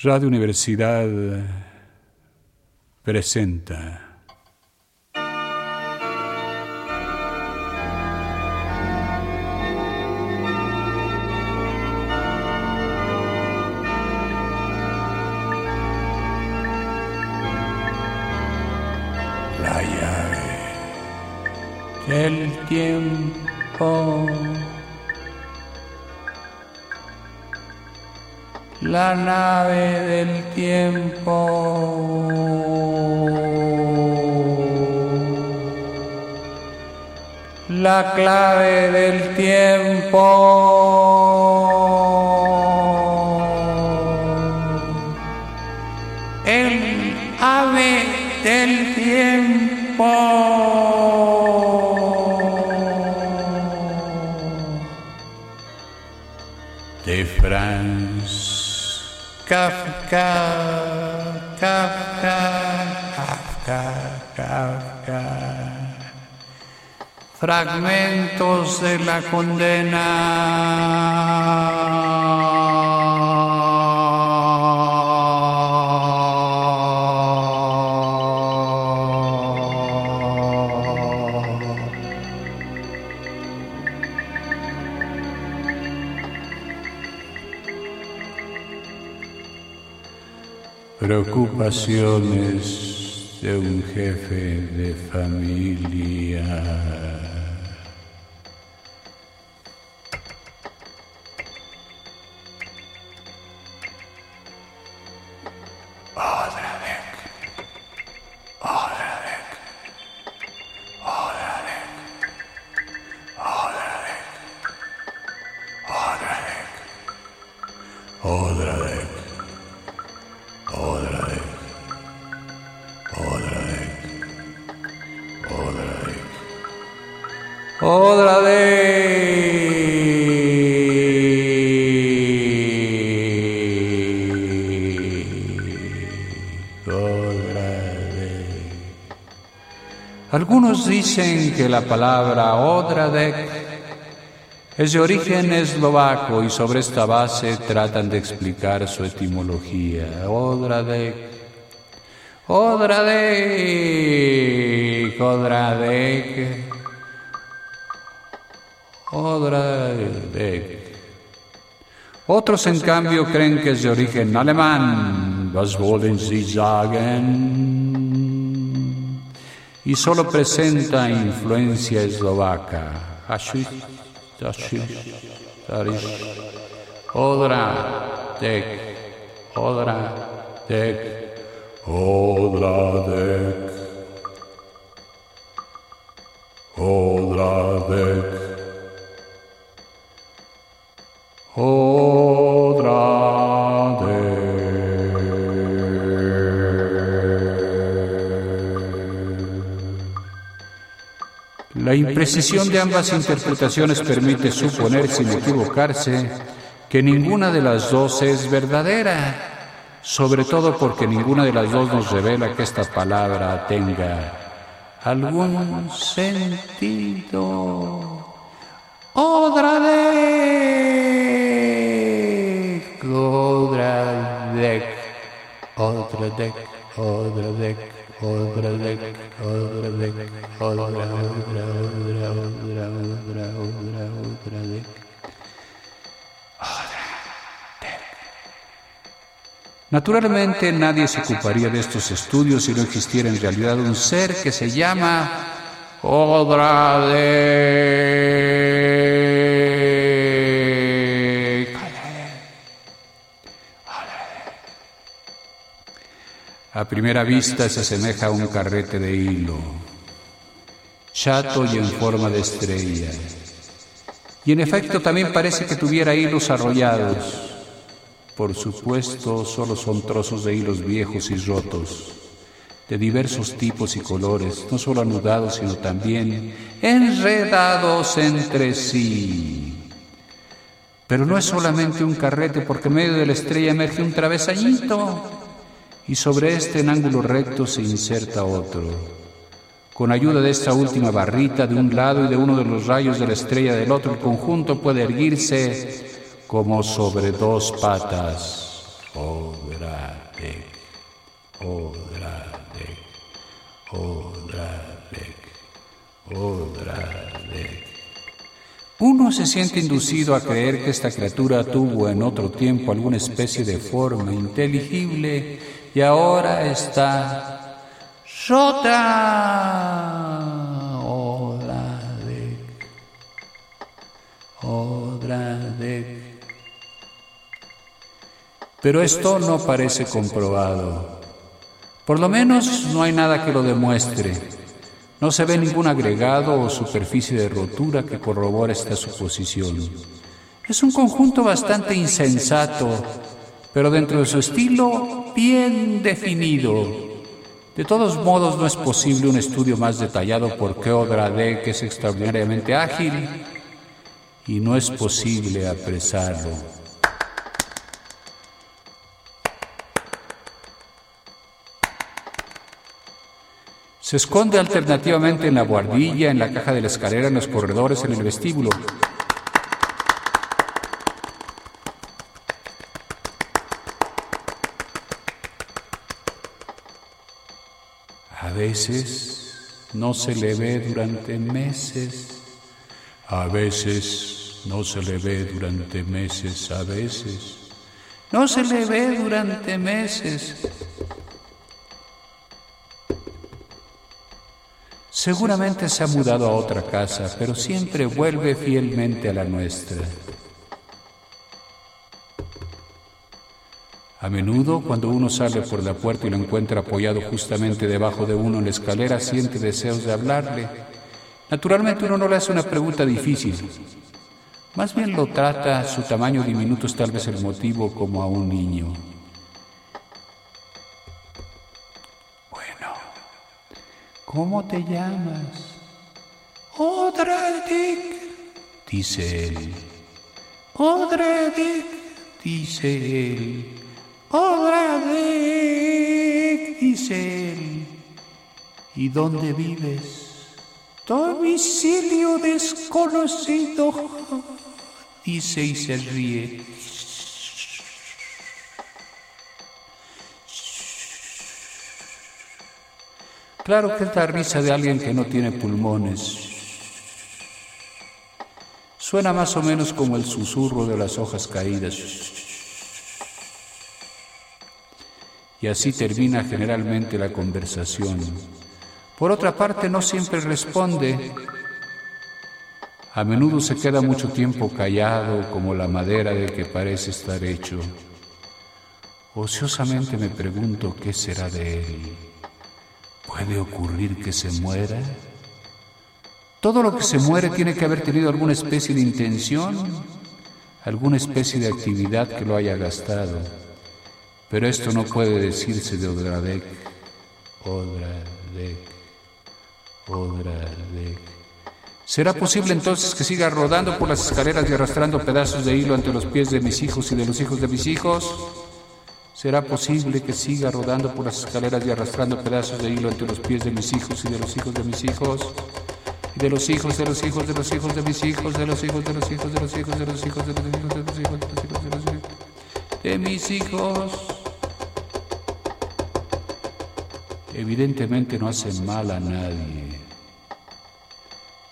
Radio Universidad eh, presenta. el tiempo la nave del tiempo. La clave del tiempo. El ave del tiempo. De France. Kafka, Kafka, Kafka, Kafka. Fragmentos de la condena. Preocupaciones de un jefe de familia. Dicen que la palabra Odradek es de origen eslovaco y sobre esta base tratan de explicar su etimología. Odradek, Odradek, Odradek, Odradek. Otros, en cambio, creen que es de origen alemán. Was wollen Sie sagen? Y solo presenta influencia eslovaca. Odra, Dek, Odra, Dek, Odra, Dek, Odra, Dek, La imprecisión de ambas interpretaciones permite suponer, sin equivocarse, que ninguna de las dos es verdadera, sobre todo porque ninguna de las dos nos revela que esta palabra tenga algún sentido. Odradek, Odradek, Odradek, Odradek, Odradek, Odradek, Odra, Odra, Odra, Odra, Odra, Odra, Odradek. Naturalmente nadie se ocuparía de estos estudios si no existiera en realidad un ser que se llama Odradek. A primera vista se asemeja a un carrete de hilo, chato y en forma de estrella. Y en efecto también parece que tuviera hilos arrollados. Por supuesto, solo son trozos de hilos viejos y rotos, de diversos tipos y colores, no solo anudados, sino también enredados entre sí. Pero no es solamente un carrete, porque en medio de la estrella emerge un travesañito y sobre este en ángulo recto se inserta otro. Con ayuda de esta última barrita de un lado y de uno de los rayos de la estrella del otro, el conjunto puede erguirse como sobre dos patas. Odradek, Odradek, Odradek, Odradek. Uno se siente inducido a creer que esta criatura tuvo en otro tiempo alguna especie de forma inteligible y ahora está rota. Odradek, Odradek. Pero esto no parece comprobado. Por lo menos no hay nada que lo demuestre. No se ve ningún agregado o superficie de rotura que corrobore esta suposición. Es un conjunto bastante insensato, pero dentro de su estilo bien definido. De todos modos, no es posible un estudio más detallado porque Odrade, que es extraordinariamente ágil, y no es posible apresarlo. Se esconde alternativamente en la guardilla, en la caja de la escalera, en los corredores, en el vestíbulo. A veces no se le ve durante meses, a veces no se le ve durante meses, a veces no se le ve durante meses. Seguramente se ha mudado a otra casa, pero siempre vuelve fielmente a la nuestra. A menudo, cuando uno sale por la puerta y lo encuentra apoyado justamente debajo de uno en la escalera, siente deseos de hablarle. Naturalmente uno no le hace una pregunta difícil. Más bien lo trata, su tamaño diminuto es tal vez el motivo, como a un niño. ¿Cómo te llamas? Odradik, dice él. Odradik, dice él. Odradik, dice él. ¿Y dónde vives? Domicilio desconocido, dice y se ríe. Claro que es la risa de alguien que no tiene pulmones. Suena más o menos como el susurro de las hojas caídas. Y así termina generalmente la conversación. Por otra parte, no siempre responde. A menudo se queda mucho tiempo callado como la madera de que parece estar hecho. Ociosamente me pregunto qué será de él. ¿Puede ocurrir que se muera? Todo lo que se muere tiene que haber tenido alguna especie de intención, alguna especie de actividad que lo haya gastado. Pero esto no puede decirse de Odradek. Odradek. Odradek. ¿Será posible entonces que siga rodando por las escaleras y arrastrando pedazos de hilo ante los pies de mis hijos y de los hijos de mis hijos? ¿Será posible que siga rodando por las escaleras y arrastrando pedazos de hilo entre los pies de mis hijos y de los hijos de mis hijos? Y de los hijos de los hijos de los hijos de mis hijos, de los hijos de los hijos de los hijos de los hijos de los hijos de los hijos de los hijos de los hijos de mis hijos. Evidentemente no hacen mal a nadie,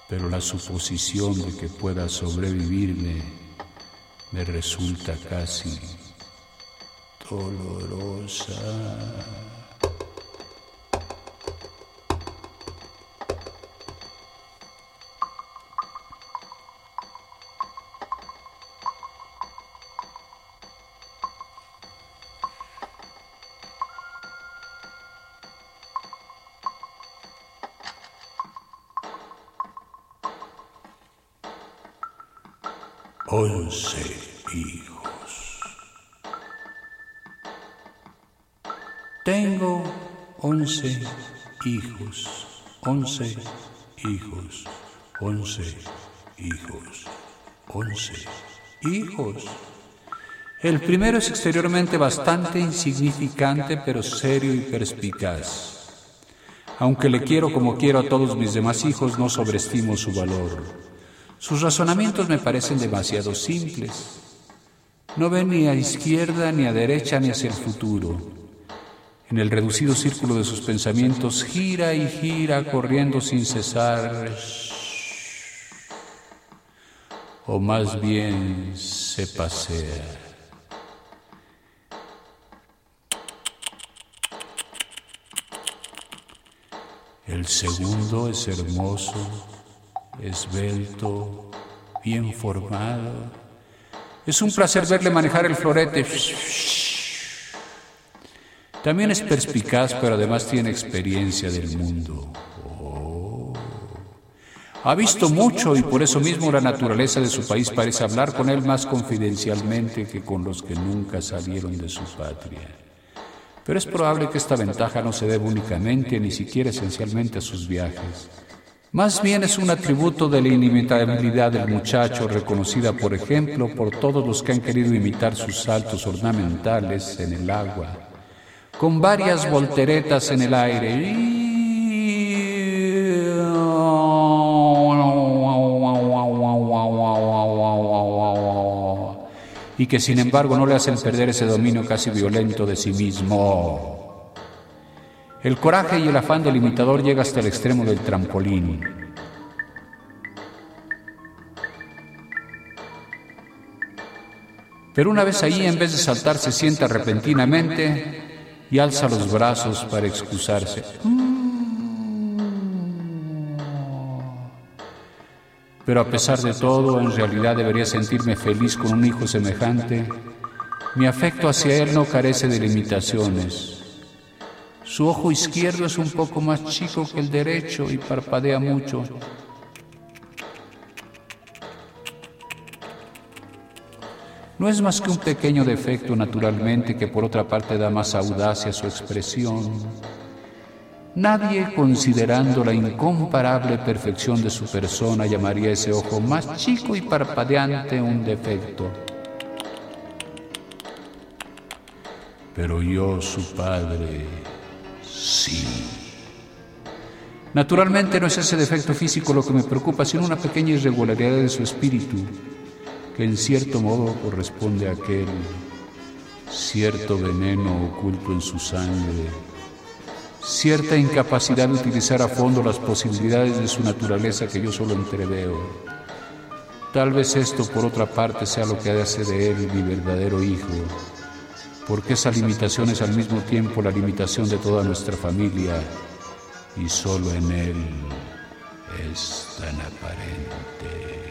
pero la suposición de que pueda sobrevivirme me resulta casi dolorosa. Hijos. El primero es exteriormente bastante insignificante, pero serio y perspicaz. Aunque le quiero como quiero a todos mis demás hijos, no sobreestimo su valor. Sus razonamientos me parecen demasiado simples. No ve ni a izquierda, ni a derecha, ni hacia el futuro. En el reducido círculo de sus pensamientos gira y gira corriendo sin cesar. O más bien se pasea. El segundo es hermoso, esbelto, bien formado. Es un placer verle manejar el florete. También es perspicaz, pero además tiene experiencia del mundo. Ha visto mucho y por eso mismo la naturaleza de su país parece hablar con él más confidencialmente que con los que nunca salieron de su patria. Pero es probable que esta ventaja no se deba únicamente ni siquiera esencialmente a sus viajes. Más bien es un atributo de la inimitabilidad del muchacho, reconocida, por ejemplo, por todos los que han querido imitar sus saltos ornamentales en el agua, con varias volteretas en el aire. Y que sin embargo no le hacen perder ese dominio casi violento de sí mismo. El coraje y el afán del imitador llega hasta el extremo del trampolín. Pero una vez ahí, en vez de saltar, se sienta repentinamente y alza los brazos para excusarse. Pero a pesar de todo, en realidad debería sentirme feliz con un hijo semejante. Mi afecto hacia él no carece de limitaciones. Su ojo izquierdo es un poco más chico que el derecho y parpadea mucho. No es más que un pequeño defecto naturalmente que por otra parte da más audacia a su expresión. Nadie, considerando la incomparable perfección de su persona, llamaría ese ojo más chico y parpadeante un defecto. Pero yo, su padre, sí. Naturalmente no es ese defecto físico lo que me preocupa, sino una pequeña irregularidad de su espíritu, que en cierto modo corresponde a aquel cierto veneno oculto en su sangre cierta incapacidad de utilizar a fondo las posibilidades de su naturaleza que yo solo entreveo. Tal vez esto, por otra parte, sea lo que hace de él mi verdadero hijo, porque esa limitación es al mismo tiempo la limitación de toda nuestra familia y solo en él es tan aparente.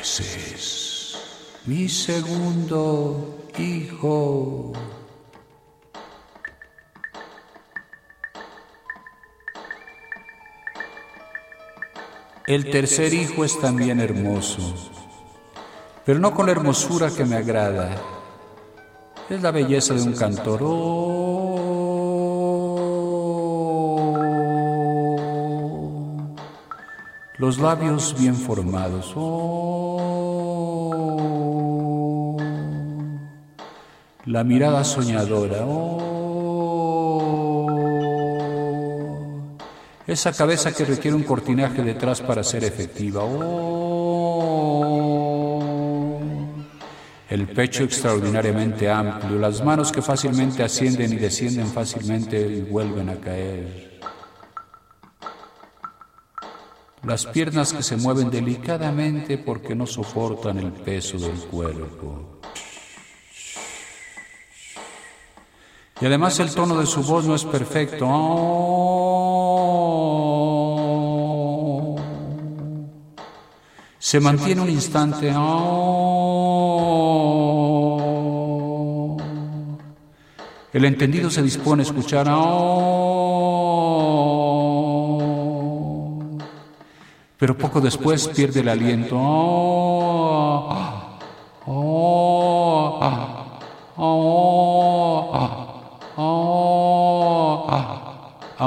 Ese es mi segundo hijo. El tercer hijo es también hermoso, pero no con la hermosura que me agrada. Es la belleza de un cantor. Oh. los labios bien formados. Oh. La mirada soñadora. Oh. esa cabeza que requiere un cortinaje detrás para ser efectiva. Oh, el pecho extraordinariamente amplio, las manos que fácilmente ascienden y descienden fácilmente y vuelven a caer. Las piernas que se mueven delicadamente porque no soportan el peso del cuerpo. Y además el tono de su voz no es perfecto. Se mantiene un instante. El entendido se dispone a escuchar. Pero poco después pierde el aliento.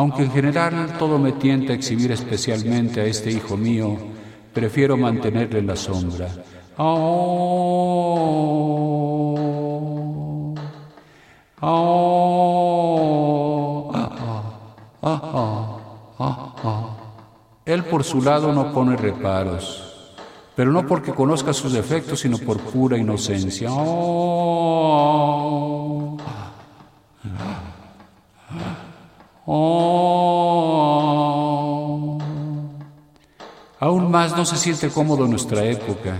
Aunque en general todo me tienta a exhibir especialmente a este hijo mío, prefiero mantenerle en la sombra. Él por su lado no pone reparos, pero no porque conozca sus defectos, sino por pura inocencia. Oh. Aún más no se siente cómodo en nuestra época,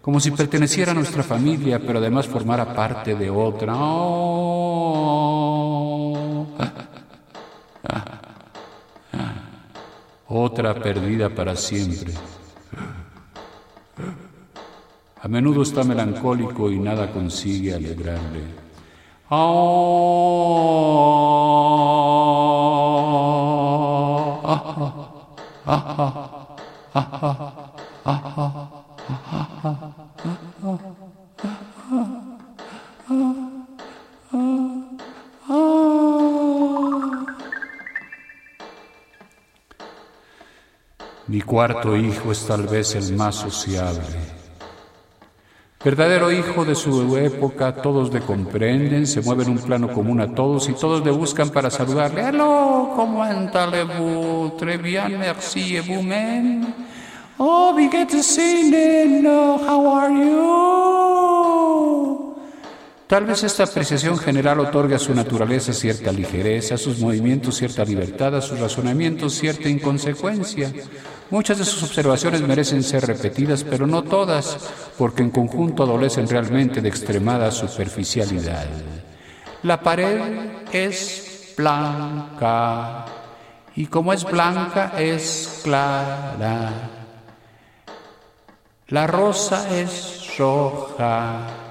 como si perteneciera a nuestra familia, pero además formara parte de otra. Oh. Otra perdida para siempre. A menudo está melancólico y nada consigue alegrarle. Mi cuarto hijo es tal vez el más sociable. Verdadero hijo de su época, todos le comprenden, se mueve en un plano común a todos y todos le buscan para saludarle. Hello, comment allez-vous? Très bien, merci, et vous-même? Oh, we get to see how are you? Tal vez esta apreciación general otorga a su naturaleza cierta ligereza, a sus movimientos cierta libertad, a sus razonamientos cierta inconsecuencia. Muchas de sus observaciones merecen ser repetidas, pero no todas, porque en conjunto adolecen realmente de extremada superficialidad. La pared es blanca y como es blanca es clara. La rosa es roja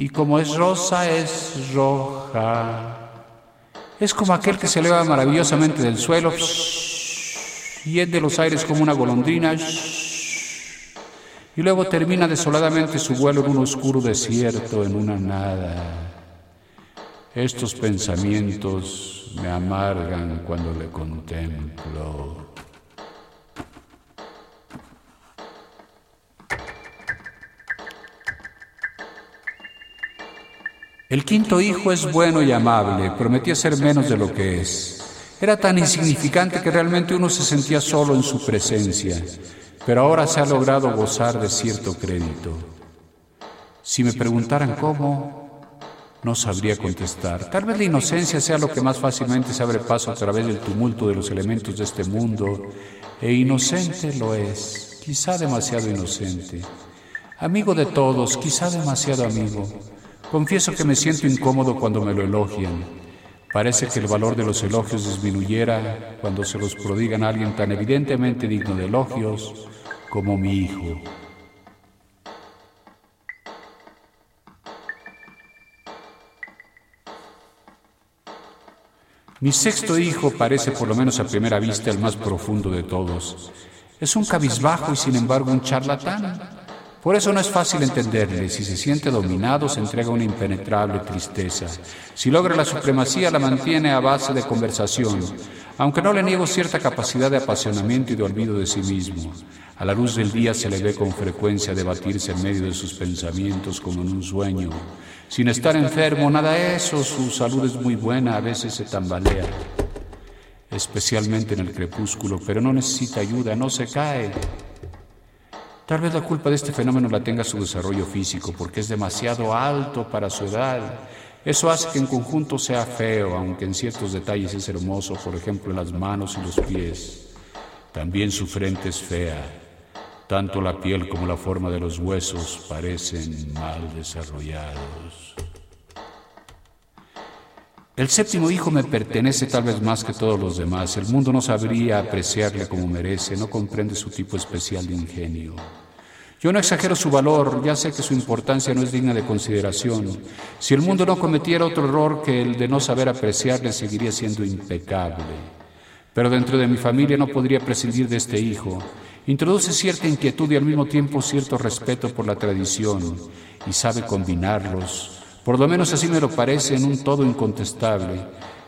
y como es rosa es roja. Es como aquel que se eleva maravillosamente del suelo y es de los aires como una golondrina y luego termina desoladamente su vuelo en un oscuro desierto, en una nada. Estos pensamientos me amargan cuando le contemplo. El quinto hijo es bueno y amable, prometía ser menos de lo que es. Era tan insignificante que realmente uno se sentía solo en su presencia, pero ahora se ha logrado gozar de cierto crédito. Si me preguntaran cómo, no sabría contestar. Tal vez la inocencia sea lo que más fácilmente se abre paso a través del tumulto de los elementos de este mundo, e inocente lo es, quizá demasiado inocente. Amigo de todos, quizá demasiado amigo Confieso que me siento incómodo cuando me lo elogian. Parece que el valor de los elogios disminuyera cuando se los prodigan a alguien tan evidentemente digno de elogios como mi hijo. Mi sexto hijo parece, por lo menos a primera vista, el más profundo de todos. Es un cabizbajo y sin embargo un charlatán. Por eso no es fácil entenderle. Si se siente dominado, se entrega una impenetrable tristeza. Si logra la supremacía, la mantiene a base de conversación, aunque no le niego cierta capacidad de apasionamiento y de olvido de sí mismo. A la luz del día se le ve con frecuencia debatirse en medio de sus pensamientos como en un sueño. Sin estar enfermo, nada de eso, su salud es muy buena, a veces se tambalea, especialmente en el crepúsculo, pero no necesita ayuda, no se cae. Tal vez la culpa de este fenómeno la tenga su desarrollo físico, porque es demasiado alto para su edad. Eso hace que en conjunto sea feo, aunque en ciertos detalles es hermoso, por ejemplo en las manos y los pies. También su frente es fea. Tanto la piel como la forma de los huesos parecen mal desarrollados. El séptimo hijo me pertenece tal vez más que todos los demás. El mundo no sabría apreciarle como merece, no comprende su tipo especial de ingenio. Yo no exagero su valor, ya sé que su importancia no es digna de consideración. Si el mundo no cometiera otro error que el de no saber apreciarle, seguiría siendo impecable. Pero dentro de mi familia no podría prescindir de este hijo. Introduce cierta inquietud y al mismo tiempo cierto respeto por la tradición y sabe combinarlos. Por lo menos así me lo parece en un todo incontestable.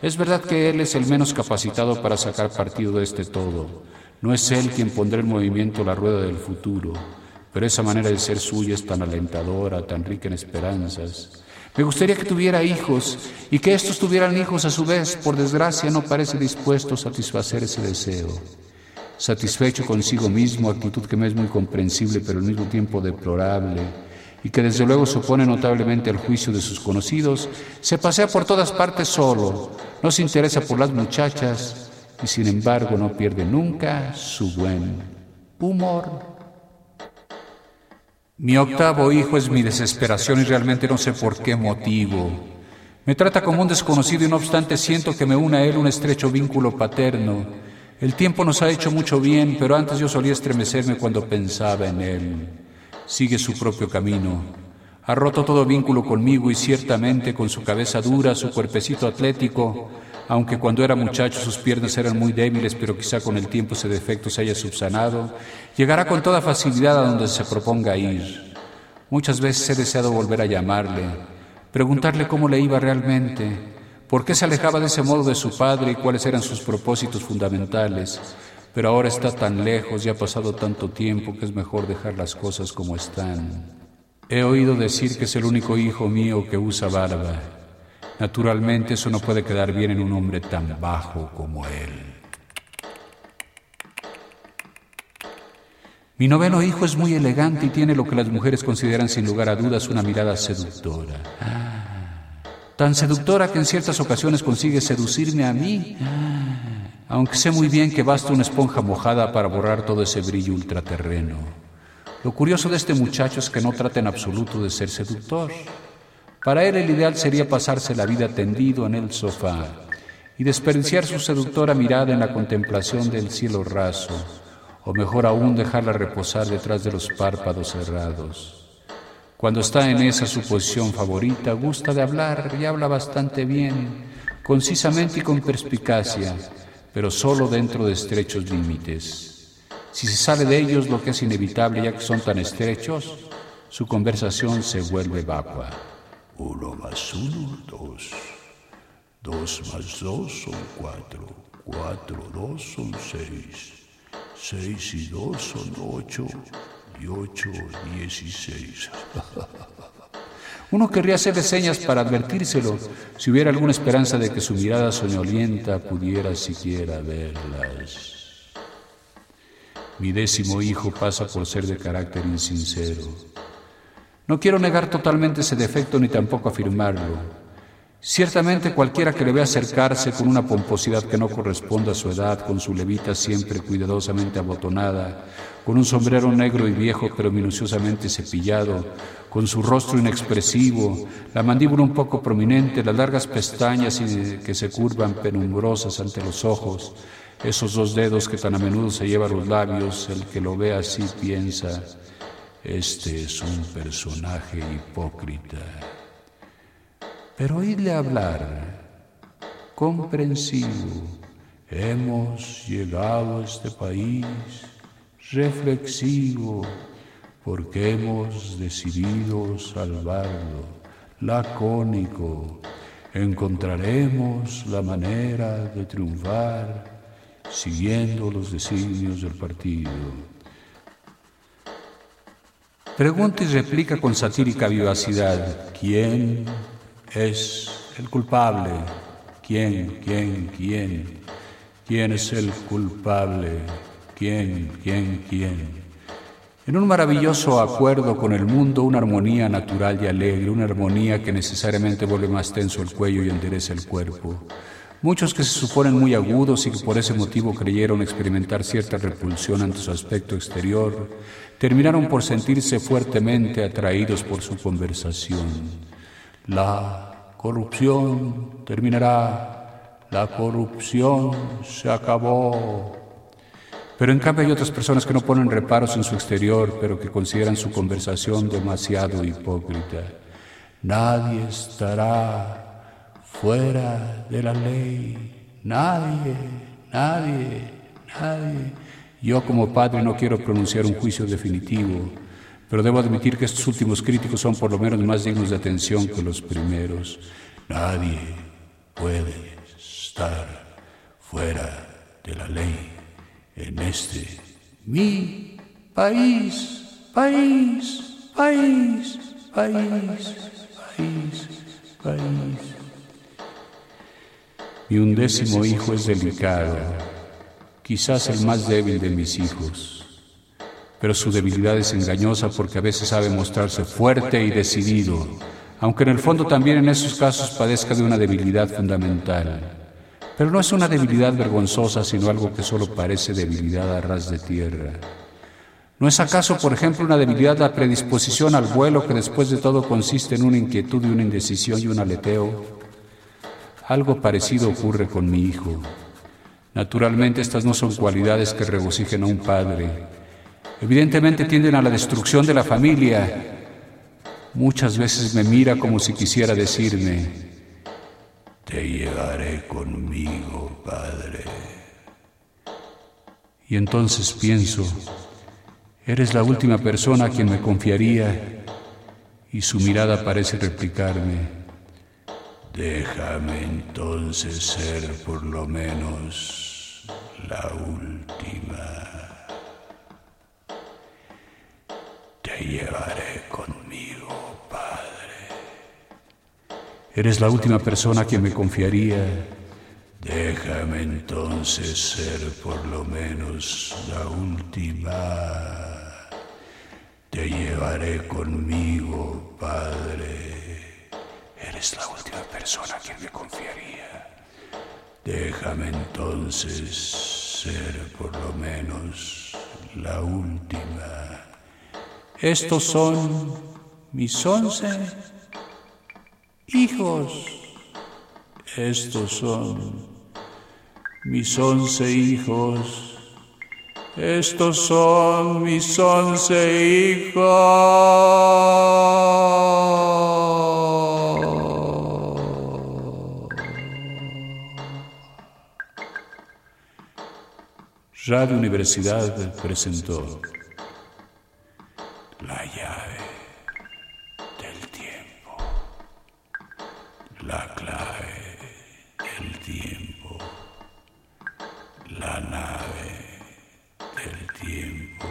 Es verdad que él es el menos capacitado para sacar partido de este todo. No es él quien pondrá en movimiento la rueda del futuro pero esa manera de ser suya es tan alentadora, tan rica en esperanzas. Me gustaría que tuviera hijos y que estos tuvieran hijos a su vez. Por desgracia no parece dispuesto a satisfacer ese deseo. satisfecho consigo mismo, actitud que me es muy comprensible pero al mismo tiempo deplorable y que desde luego se opone notablemente al juicio de sus conocidos, se pasea por todas partes solo, no se interesa por las muchachas y sin embargo no pierde nunca su buen humor. Mi octavo hijo es mi desesperación y realmente no sé por qué motivo. Me trata como un desconocido y no obstante siento que me une a él un estrecho vínculo paterno. El tiempo nos ha hecho mucho bien, pero antes yo solía estremecerme cuando pensaba en él sigue su propio camino. Ha roto todo vínculo conmigo y ciertamente con su cabeza dura, su cuerpecito atlético, aunque cuando era muchacho sus piernas eran muy débiles, pero quizá con el tiempo ese defecto se haya subsanado, llegará con toda facilidad a donde se proponga ir. Muchas veces he deseado volver a llamarle, preguntarle cómo le iba realmente, por qué se alejaba de ese modo de su padre y cuáles eran sus propósitos fundamentales, pero ahora está tan lejos y ha pasado tanto tiempo que es mejor dejar las cosas como están. He oído decir que es el único hijo mío que usa barba. Naturalmente eso no puede quedar bien en un hombre tan bajo como él. Mi noveno hijo es muy elegante y tiene lo que las mujeres consideran sin lugar a dudas una mirada seductora. Ah, tan seductora que en ciertas ocasiones consigue seducirme a mí. Ah, aunque sé muy bien que basta una esponja mojada para borrar todo ese brillo ultraterreno. Lo curioso de este muchacho es que no trata en absoluto de ser seductor. Para él el ideal sería pasarse la vida tendido en el sofá y desperdiciar su seductora mirada en la contemplación del cielo raso, o mejor aún dejarla reposar detrás de los párpados cerrados. Cuando está en esa su posición favorita, gusta de hablar y habla bastante bien, concisamente y con perspicacia, pero solo dentro de estrechos límites. Si se sale de ellos, lo que es inevitable, ya que son tan estrechos, su conversación se vuelve vacua. Uno más uno, dos. Dos más dos son cuatro. Cuatro, dos son seis. Seis y dos son ocho. Y ocho, dieciséis. Uno querría hacerle señas para advertírselo, si hubiera alguna esperanza de que su mirada soñolienta pudiera siquiera verlas. Mi décimo hijo pasa por ser de carácter insincero. No quiero negar totalmente ese defecto ni tampoco afirmarlo. Ciertamente cualquiera que le vea acercarse con una pomposidad que no corresponde a su edad, con su levita siempre cuidadosamente abotonada, con un sombrero negro y viejo pero minuciosamente cepillado, con su rostro inexpresivo, la mandíbula un poco prominente, las largas pestañas que se curvan penumbrosas ante los ojos, esos dos dedos que tan a menudo se lleva a los labios, el que lo ve así piensa, este es un personaje hipócrita. Pero oídle hablar, comprensivo, hemos llegado a este país reflexivo, porque hemos decidido salvarlo, lacónico, encontraremos la manera de triunfar siguiendo los designios del partido. Pregunta y replica con satírica vivacidad, ¿quién es el culpable? ¿Quién, quién, quién? ¿Quién es el culpable? ¿Quién, quién, quién? En un maravilloso acuerdo con el mundo, una armonía natural y alegre, una armonía que necesariamente vuelve más tenso el cuello y endereza el cuerpo. Muchos que se suponen muy agudos y que por ese motivo creyeron experimentar cierta repulsión ante su aspecto exterior, terminaron por sentirse fuertemente atraídos por su conversación. La corrupción terminará, la corrupción se acabó. Pero en cambio hay otras personas que no ponen reparos en su exterior, pero que consideran su conversación demasiado hipócrita. Nadie estará fuera de la ley. Nadie, nadie, nadie. Yo como padre no quiero pronunciar un juicio definitivo, pero debo admitir que estos últimos críticos son por lo menos más dignos de atención que los primeros. Nadie puede estar fuera de la ley en este mi país, país, país, país, país, país. Mi undécimo hijo es delicado, quizás el más débil de mis hijos. Pero su debilidad es engañosa porque a veces sabe mostrarse fuerte y decidido, aunque en el fondo también en esos casos padezca de una debilidad fundamental. Pero no es una debilidad vergonzosa, sino algo que solo parece debilidad a ras de tierra. ¿No es acaso, por ejemplo, una debilidad la predisposición al vuelo que después de todo consiste en una inquietud y una indecisión y un aleteo? Algo parecido ocurre con mi hijo. Naturalmente estas no son cualidades que regocijen a un padre. Evidentemente tienden a la destrucción de la familia. Muchas veces me mira como si quisiera decirme, te llevaré conmigo, Padre. Y entonces pienso, eres la última persona a quien me confiaría y su mirada parece replicarme. Déjame entonces ser por lo menos la última. Te llevaré conmigo, Padre. Eres la última persona a quien me confiaría. Déjame entonces ser por lo menos la última. Te llevaré conmigo, Padre. Eres la última persona a quien me confiaría. Déjame entonces ser por lo menos la última. Estos son mis once hijos. Estos son mis once hijos. Estos son mis once hijos. Radio Universidad presentó La llave del tiempo, la clave del tiempo, la nave del tiempo,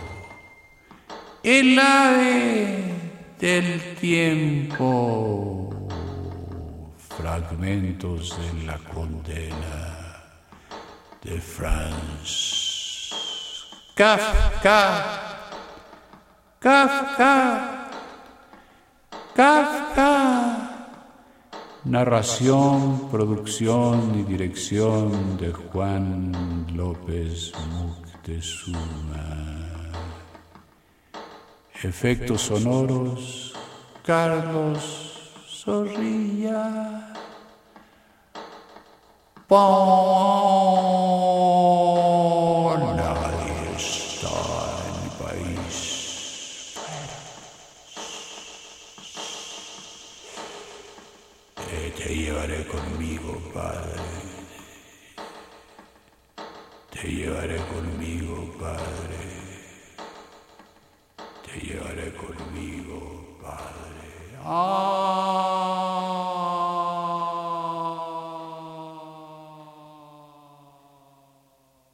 el ave del tiempo, fragmentos de la condena de France. Kafka, Kafka, Kafka. Narración, producción y dirección de Juan López Moctezuma. Efectos sonoros, Carlos Zorrilla. te